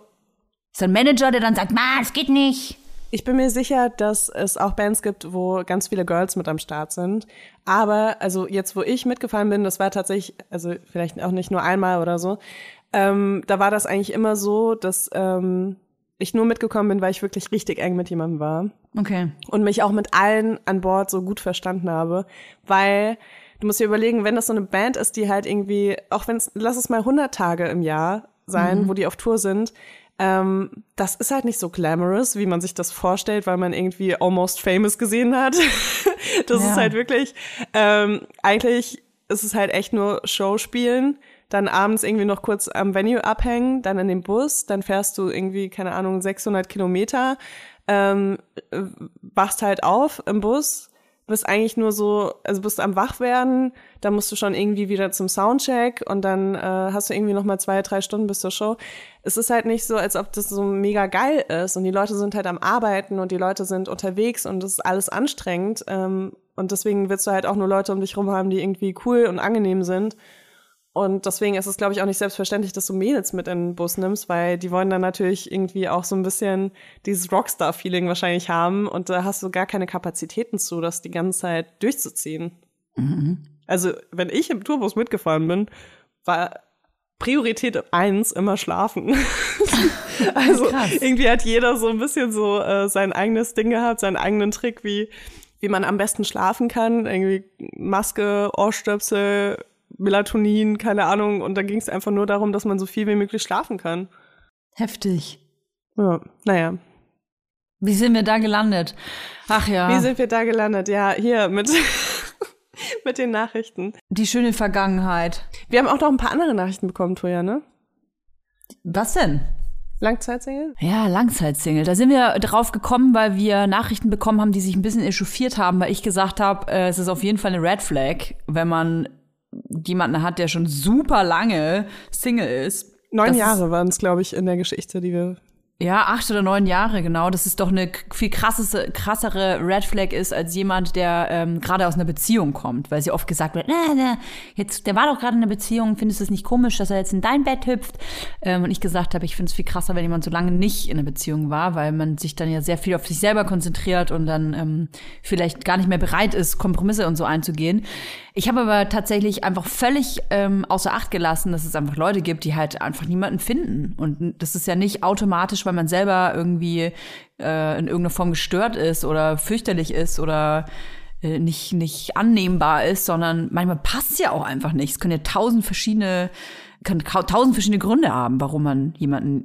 Ist ein Manager, der dann sagt, Ma, es geht nicht? Ich bin mir sicher, dass es auch Bands gibt, wo ganz viele Girls mit am Start sind. Aber also jetzt, wo ich mitgefahren bin, das war tatsächlich, also vielleicht auch nicht nur einmal oder so, ähm, da war das eigentlich immer so, dass ähm, ich nur mitgekommen bin, weil ich wirklich richtig eng mit jemandem war Okay. und mich auch mit allen an Bord so gut verstanden habe, weil du musst dir überlegen, wenn das so eine Band ist, die halt irgendwie, auch wenn es, lass es mal 100 Tage im Jahr sein, wo die auf Tour sind, ähm, das ist halt nicht so glamorous, wie man sich das vorstellt, weil man irgendwie Almost Famous gesehen hat. (laughs) das Ja. ist halt wirklich, ähm, eigentlich ist es halt echt nur Show spielen, dann abends irgendwie noch kurz am Venue abhängen, dann in den Bus, dann fährst du irgendwie, keine Ahnung, 600 Kilometer, ähm, äh, wachst halt auf im Bus, bist eigentlich nur so, also bist am Wachwerden, dann musst du schon irgendwie wieder zum Soundcheck und dann äh, hast du irgendwie noch mal zwei, drei Stunden bis zur Show. Es ist halt nicht so, als ob das so mega geil ist und die Leute sind halt am Arbeiten und die Leute sind unterwegs und das ist alles anstrengend ähm, und deswegen willst du halt auch nur Leute um dich rum haben, die irgendwie cool und angenehm sind und deswegen ist es, glaube ich, auch nicht selbstverständlich, dass du Mädels mit in den Bus nimmst, weil die wollen dann natürlich irgendwie auch so ein bisschen dieses Rockstar-Feeling wahrscheinlich haben und da hast du gar keine Kapazitäten zu, das die ganze Zeit durchzuziehen. Also, wenn ich im Tourbus mitgefahren bin, war Priorität eins immer schlafen. (laughs) also Krass. irgendwie hat jeder so ein bisschen so äh, sein eigenes Ding gehabt, seinen eigenen Trick, wie, wie man am besten schlafen kann. Irgendwie Maske, Ohrstöpsel, Melatonin, keine Ahnung. Und da ging es einfach nur darum, dass man so viel wie möglich schlafen kann. Heftig. Ja, naja. Wie sind wir da gelandet? Ach ja. Wie sind wir da gelandet? Ja, hier mit, (laughs) mit den Nachrichten. die schöne Vergangenheit. Wir haben auch noch ein paar andere Nachrichten bekommen, Toja, ne? Was denn? Langzeitsingle? Ja, Langzeitsingle. Da sind wir drauf gekommen, weil wir Nachrichten bekommen haben, die sich ein bisschen echauffiert haben, weil ich gesagt habe, äh, es ist auf jeden Fall eine Red Flag, wenn man jemanden hat, der schon super lange Single ist. Neun Das Jahre waren es, glaube ich, in der Geschichte, die wir. Ja, acht oder neun Jahre, genau. Das ist doch eine viel krasseste, krassere Red Flag ist als jemand, der ähm, gerade aus einer Beziehung kommt. Weil sie oft gesagt wird, na, na, jetzt, der war doch gerade in einer Beziehung, findest du es nicht komisch, dass er jetzt in dein Bett hüpft? Ähm, und ich gesagt habe, ich finde es viel krasser, wenn jemand so lange nicht in einer Beziehung war, weil man sich dann ja sehr viel auf sich selber konzentriert und dann ähm, vielleicht gar nicht mehr bereit ist, Kompromisse und so einzugehen. Ich habe aber tatsächlich einfach völlig ähm, außer Acht gelassen, dass es einfach Leute gibt, die halt einfach niemanden finden. Und das ist ja nicht automatisch, weil man selber irgendwie äh, in irgendeiner Form gestört ist oder fürchterlich ist oder äh, nicht, nicht annehmbar ist, sondern manchmal passt es ja auch einfach nicht. Es können ja tausend verschiedene, kann tausend verschiedene Gründe haben, warum man jemanden,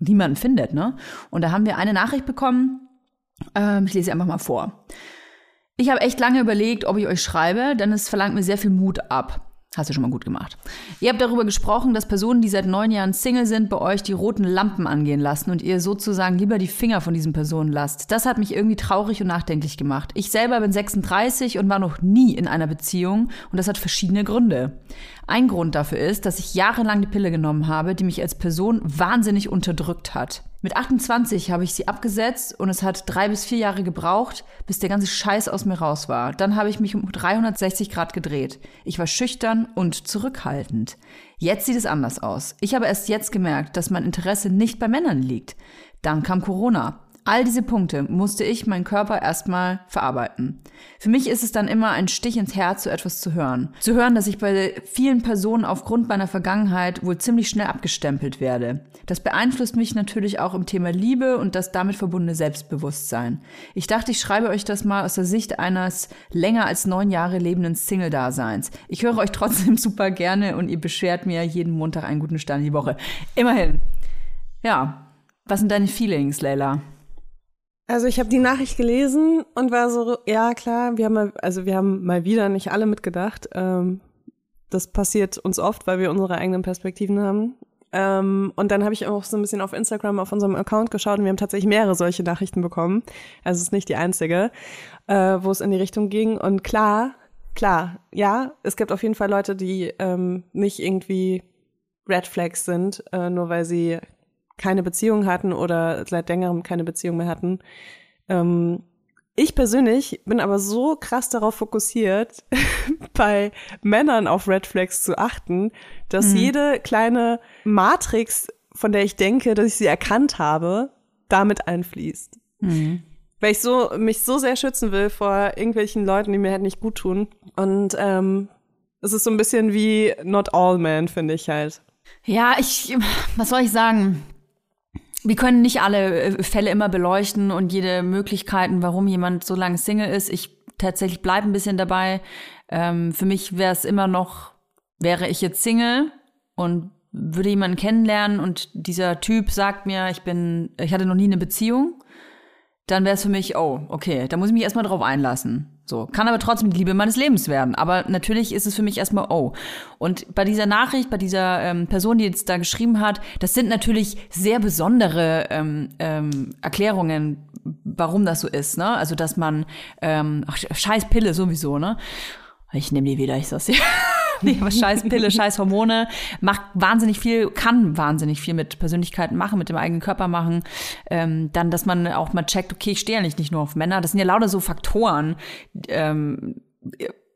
niemanden findet, ne? Und da haben wir eine Nachricht bekommen, ähm, ich lese sie einfach mal vor. Ich habe echt lange überlegt, ob ich euch schreibe, denn es verlangt mir sehr viel Mut ab. Hast du schon mal gut gemacht. Ihr habt darüber gesprochen, dass Personen, die seit neun Jahren Single sind, bei euch die roten Lampen angehen lassen und ihr sozusagen lieber die Finger von diesen Personen lasst. Das hat mich irgendwie traurig und nachdenklich gemacht. Ich selber bin 36 und war noch nie in einer Beziehung und das hat verschiedene Gründe. Ein Grund dafür ist, dass ich jahrelang die Pille genommen habe, die mich als Person wahnsinnig unterdrückt hat. Mit 28 habe ich sie abgesetzt und es hat drei bis vier Jahre gebraucht, bis der ganze Scheiß aus mir raus war. Dann habe ich mich um 360 Grad gedreht. Ich war schüchtern und zurückhaltend. Jetzt sieht es anders aus. Ich habe erst jetzt gemerkt, dass mein Interesse nicht bei Männern liegt. Dann kam Corona. All diese Punkte musste ich meinen Körper erstmal verarbeiten. Für mich ist es dann immer ein Stich ins Herz, so etwas zu hören. Zu hören, dass ich bei vielen Personen aufgrund meiner Vergangenheit wohl ziemlich schnell abgestempelt werde. Das beeinflusst mich natürlich auch im Thema Liebe und das damit verbundene Selbstbewusstsein. Ich dachte, ich schreibe euch das mal aus der Sicht eines länger als neun Jahre lebenden Single-Daseins. Ich höre euch trotzdem (laughs) super gerne und ihr beschert mir jeden Montag einen guten Start in die Woche. Immerhin. Ja. Was sind deine Feelings, Leila? Also ich habe die Nachricht gelesen und war so, ja klar, wir haben mal, also wir haben mal wieder nicht alle mitgedacht. Ähm, das passiert uns oft, weil wir unsere eigenen Perspektiven haben. Ähm, und dann habe ich auch so ein bisschen auf Instagram auf unserem Account geschaut und wir haben tatsächlich mehrere solche Nachrichten bekommen. Also es ist nicht die einzige, äh, wo es in die Richtung ging. Und klar, klar, ja, es gibt auf jeden Fall Leute, die ähm, nicht irgendwie Red Flags sind, äh, nur weil sie keine Beziehung hatten oder seit längerem keine Beziehung mehr hatten. Ähm, ich persönlich bin aber so krass darauf fokussiert, (laughs) bei Männern auf Red Flags zu achten, dass jede kleine Matrix, von der ich denke, dass ich sie erkannt habe, damit einfließt. Weil ich so, mich so sehr schützen will vor irgendwelchen Leuten, die mir halt nicht gut tun. Und ähm, es ist so ein bisschen wie Not All Men, finde ich halt. Ja, ich, was soll ich sagen? Wir können nicht alle äh, Fälle immer beleuchten und jede Möglichkeiten, warum jemand so lange Single ist. Ich tatsächlich bleibe ein bisschen dabei. Ähm, für mich wäre es immer noch, wäre ich jetzt Single und würde jemanden kennenlernen und dieser Typ sagt mir, ich bin, ich hatte noch nie eine Beziehung, dann wäre es für mich, oh, okay, da muss ich mich erstmal drauf einlassen. So, kann aber trotzdem die Liebe meines Lebens werden. Aber natürlich ist es für mich erstmal, oh. Und bei dieser Nachricht, bei dieser ähm, Person, die jetzt da geschrieben hat, das sind natürlich sehr besondere ähm, ähm, Erklärungen, warum das so ist, ne? Also, dass man, ähm, ach, scheiß Pille sowieso, ne? Ich nehme die wieder, ich sag's dir. (laughs) (laughs) nee, aber scheiß Pille, scheiß Hormone, macht wahnsinnig viel, kann wahnsinnig viel mit Persönlichkeiten machen, mit dem eigenen Körper machen. Ähm, dann, dass man auch mal checkt, okay, ich stehe ja nicht, nur auf Männer. Das sind ja lauter so Faktoren, ähm,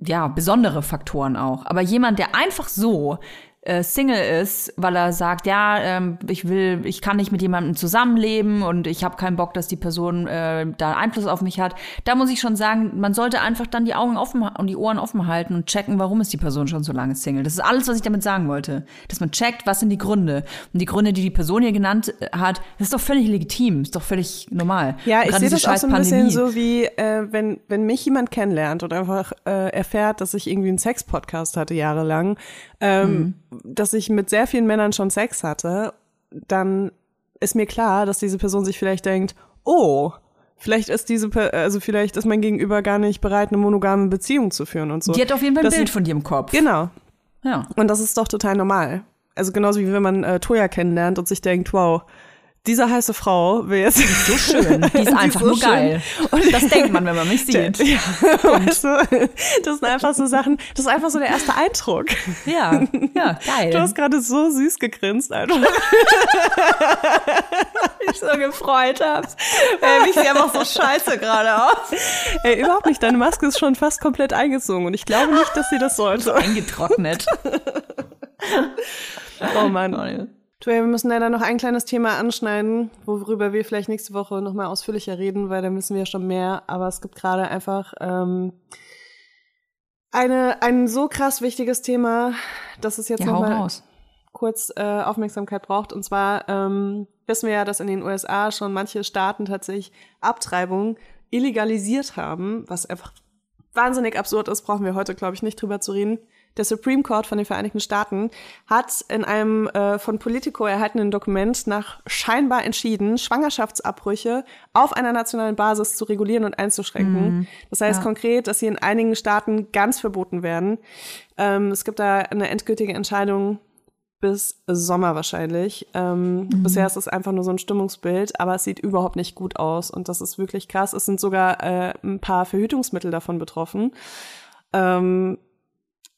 ja, besondere Faktoren auch. Aber jemand, der einfach so äh, Single ist, weil er sagt, ja, ähm, ich will, ich kann nicht mit jemandem zusammenleben und ich habe keinen Bock, dass die Person äh, da Einfluss auf mich hat. Da muss ich schon sagen, man sollte einfach dann die Augen offen und die Ohren offen halten und checken, warum ist die Person schon so lange Single. Das ist alles, was ich damit sagen wollte. Dass man checkt, was sind die Gründe. Und die Gründe, die die Person hier genannt äh, hat, das ist doch völlig legitim, ist doch völlig normal. Ja, ich sehe das auch so ein bisschen so wie, äh, wenn, wenn mich jemand kennenlernt und einfach äh, erfährt, dass ich irgendwie einen Sex-Podcast hatte jahrelang, ähm, dass ich mit sehr vielen Männern schon Sex hatte, dann ist mir klar, dass diese Person sich vielleicht denkt, oh, vielleicht ist diese, also vielleicht ist mein Gegenüber gar nicht bereit, eine monogame Beziehung zu führen und so. Die hat auf jeden Fall ein Das Bild von dir im Kopf. Genau. Ja. Und das ist doch total normal. Also genauso wie wenn man äh, Toya kennenlernt und sich denkt, wow, diese heiße Frau will jetzt So schön. (laughs) Die ist einfach so nur geil. das denkt man, wenn man mich sieht. Ja, (laughs) weißt du, das sind einfach so Sachen, das ist einfach so der erste Eindruck. Ja, ja, geil. Du hast gerade so süß gegrinst, einfach. mich so gefreut habe. Ey, mich sieht einfach so scheiße gerade aus. Ey, überhaupt nicht, deine Maske ist schon fast komplett eingezogen und ich glaube nicht, dass sie das sollte. Eingetrocknet. Oh Mann. Du, ey, wir müssen leider noch ein kleines Thema anschneiden, worüber wir vielleicht nächste Woche nochmal ausführlicher reden, weil da wissen wir ja schon mehr. Aber es gibt gerade einfach ähm, eine, ein so krass wichtiges Thema, dass es jetzt Ja, nochmal kurz äh, Aufmerksamkeit braucht. Und zwar ähm, wissen wir ja, dass in den USA schon manche Staaten tatsächlich Abtreibung illegalisiert haben, was einfach wahnsinnig absurd ist, brauchen wir heute, glaube ich, nicht drüber zu reden. Der Supreme Court von den Vereinigten Staaten hat in einem äh, von Politico erhaltenen Dokument nach scheinbar entschieden, Schwangerschaftsabbrüche auf einer nationalen Basis zu regulieren und einzuschränken. Das heißt konkret, dass sie in einigen Staaten ganz verboten werden. Ähm, es gibt da eine endgültige Entscheidung bis Sommer wahrscheinlich. Ähm, Bisher ist es einfach nur so ein Stimmungsbild, aber es sieht überhaupt nicht gut aus und das ist wirklich krass. Es sind sogar äh, ein paar Verhütungsmittel davon betroffen. Ähm,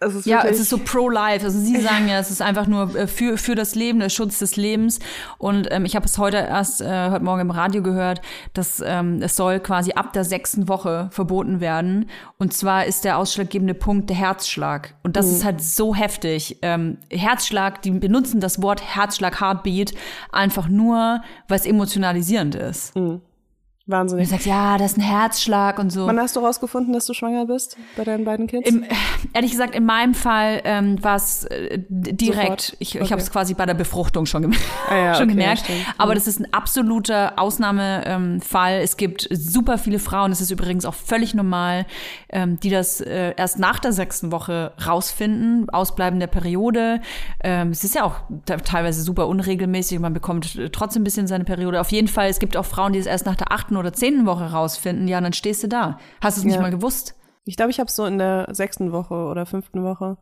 es Ja, es ist so pro-life. Also Sie sagen ja, es ist einfach nur äh, für, für das Leben, der Schutz des Lebens. Und ähm, ich habe es heute erst, äh, heute Morgen im Radio gehört, dass ähm, es soll quasi ab der sechsten Woche verboten werden. Und zwar ist der ausschlaggebende Punkt der Herzschlag. Und das ist halt so heftig. Ähm, Herzschlag, die benutzen das Wort Herzschlag, Heartbeat einfach nur, weil es emotionalisierend ist. Du wahnsinnig. sagst, ja, das ist ein Herzschlag und so. Wann hast du rausgefunden, dass du schwanger bist bei deinen beiden Kids? Im, ehrlich gesagt, in meinem Fall ähm, war es äh, direkt. Sofort? Ich, ich Okay. habe es quasi bei der Befruchtung schon, gem Ah ja, (laughs) schon okay, gemerkt. Aber das ist ein absoluter Ausnahmefall. Fall. es gibt super viele Frauen, das ist übrigens auch völlig normal, ähm, die das äh, erst nach der sechsten Woche rausfinden, Ausbleiben der Periode. Ähm, es ist ja auch te- teilweise super unregelmäßig, man bekommt äh, trotzdem ein bisschen seine Periode. Auf jeden Fall, es gibt auch Frauen, die es erst nach der achten oder zehnten Woche rausfinden. Ja, dann stehst du da. Hast du es nicht Ja. mal gewusst? ich glaube, ich habe es so in der sechsten Woche oder fünften Woche.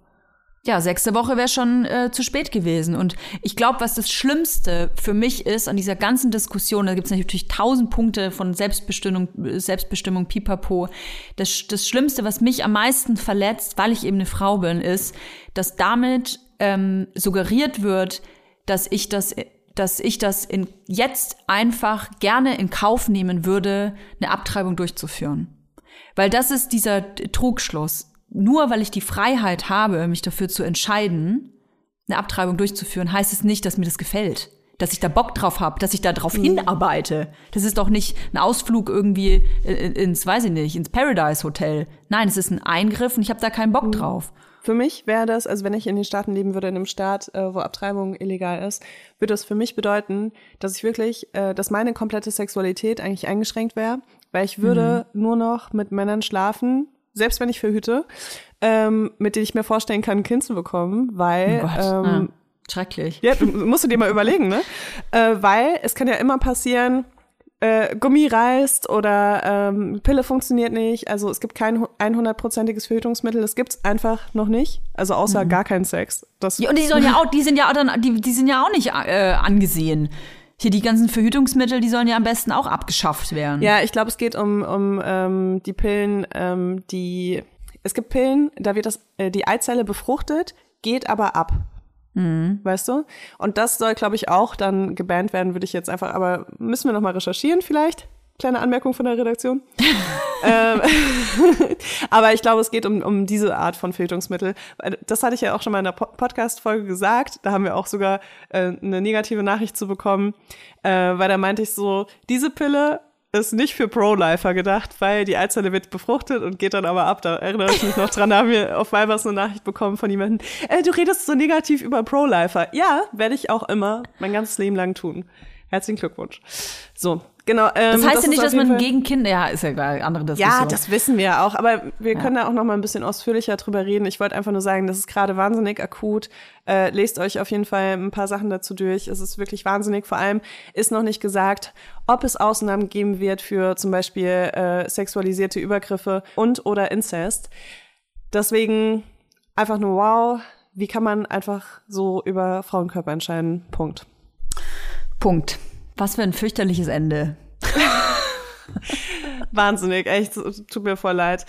Ja, sechste Woche wäre schon äh, zu spät gewesen. Und ich glaube, was das Schlimmste für mich ist an dieser ganzen Diskussion, da gibt es natürlich tausend Punkte von Selbstbestimmung, äh, Selbstbestimmung, pipapo. Das, das Schlimmste, was mich am meisten verletzt, weil ich eben eine Frau bin, ist, dass damit ähm, suggeriert wird, dass ich das dass ich das in, jetzt einfach gerne in Kauf nehmen würde, eine Abtreibung durchzuführen. Weil das ist dieser Trugschluss. Nur weil ich die Freiheit habe, mich dafür zu entscheiden, eine Abtreibung durchzuführen, heißt es nicht, dass mir das gefällt. Dass ich da Bock drauf habe, dass ich da drauf hinarbeite. Das ist doch nicht ein Ausflug irgendwie in- ins, weiß ich nicht, ins Paradise Hotel. Nein, es ist ein Eingriff und ich habe da keinen Bock drauf. Für mich wäre das, also wenn ich in den Staaten leben würde, in einem Staat, äh, wo Abtreibung illegal ist, würde das für mich bedeuten, dass ich wirklich, äh, dass meine komplette Sexualität eigentlich eingeschränkt wäre, weil ich würde nur noch mit Männern schlafen, selbst wenn ich verhüte, ähm, mit denen ich mir vorstellen kann, ein Kind zu bekommen, weil Oh Gott, ähm, ja. schrecklich. ja, du- musst du dir mal überlegen, ne? Äh, weil es kann ja immer passieren, äh, Gummi reißt oder ähm, Pille funktioniert nicht. Also es gibt kein hu- 100-prozentiges Verhütungsmittel. Das gibt's einfach noch nicht. Also außer gar keinen Sex. Das, Ja, und die sollen ja auch, die sind ja auch dann, die, die sind ja auch nicht äh, angesehen. Hier die ganzen Verhütungsmittel, die sollen ja am besten auch abgeschafft werden. Ja, ich glaube, es geht um, um ähm, die Pillen, ähm, die es gibt Pillen, da wird das, äh, die Eizelle befruchtet, geht aber ab. Weißt du? Und das soll, glaube ich, auch dann gebannt werden, würde ich jetzt einfach, aber müssen wir noch mal recherchieren vielleicht? kleine Anmerkung von der Redaktion. (laughs) ähm, (laughs) aber ich glaube, es geht um, um diese Art von Verhütungsmittel. Das hatte ich ja auch schon mal in der Po- Podcast-Folge gesagt. Da haben wir auch sogar äh, eine negative Nachricht zu bekommen, äh, weil da meinte ich so, diese Pille ist nicht für Pro-Lifer gedacht, weil die Eizelle wird befruchtet und geht dann aber ab. Da erinnere ich mich noch dran, da haben wir auf Weibers eine Nachricht bekommen von jemandem, äh, du redest so negativ über Pro-Lifer. Ja, werde ich auch immer mein ganzes Leben lang tun. Herzlichen Glückwunsch. So, genau. Ähm, Das heißt ja ist nicht, dass man Fall- gegen Kinder, ja, ist ja egal, andere Diskussion. ja, das wissen wir ja auch, aber wir können da auch noch mal ein bisschen ausführlicher drüber reden. Ich wollte einfach nur sagen, das ist gerade wahnsinnig akut. Äh, lest euch auf jeden Fall ein paar Sachen dazu durch. Es ist wirklich wahnsinnig. Vor allem ist noch nicht gesagt, ob es Ausnahmen geben wird für zum Beispiel äh, sexualisierte Übergriffe und oder Inzest. Deswegen einfach nur wow, wie kann man einfach so über Frauenkörper entscheiden? Punkt. Punkt. Was für ein fürchterliches Ende. (laughs) Wahnsinnig, echt, tut mir voll leid.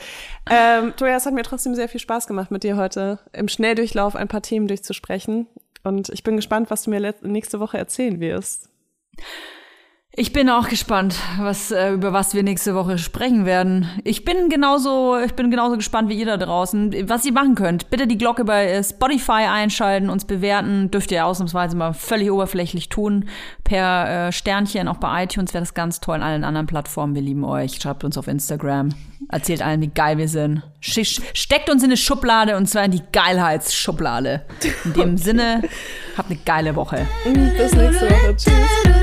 Ähm, Toja, es hat mir trotzdem sehr viel Spaß gemacht, mit dir heute im Schnelldurchlauf ein paar Themen durchzusprechen. Und ich bin gespannt, was du mir nächste Woche erzählen wirst. Ich bin auch gespannt, was, äh, über was wir nächste Woche sprechen werden. Ich bin genauso, ich bin genauso gespannt wie ihr da draußen, was ihr machen könnt. Bitte die Glocke bei äh, Spotify einschalten, uns bewerten. Dürft ihr ausnahmsweise mal völlig oberflächlich tun. Per äh, Sternchen, auch bei iTunes wäre das ganz toll. In allen anderen Plattformen. Wir lieben euch. Schreibt uns auf Instagram. Erzählt allen, wie geil wir sind. Steckt uns in eine Schublade und zwar in die Geilheitsschublade. In dem Sinne, habt eine geile Woche. Bis nächste Woche. Tschüss.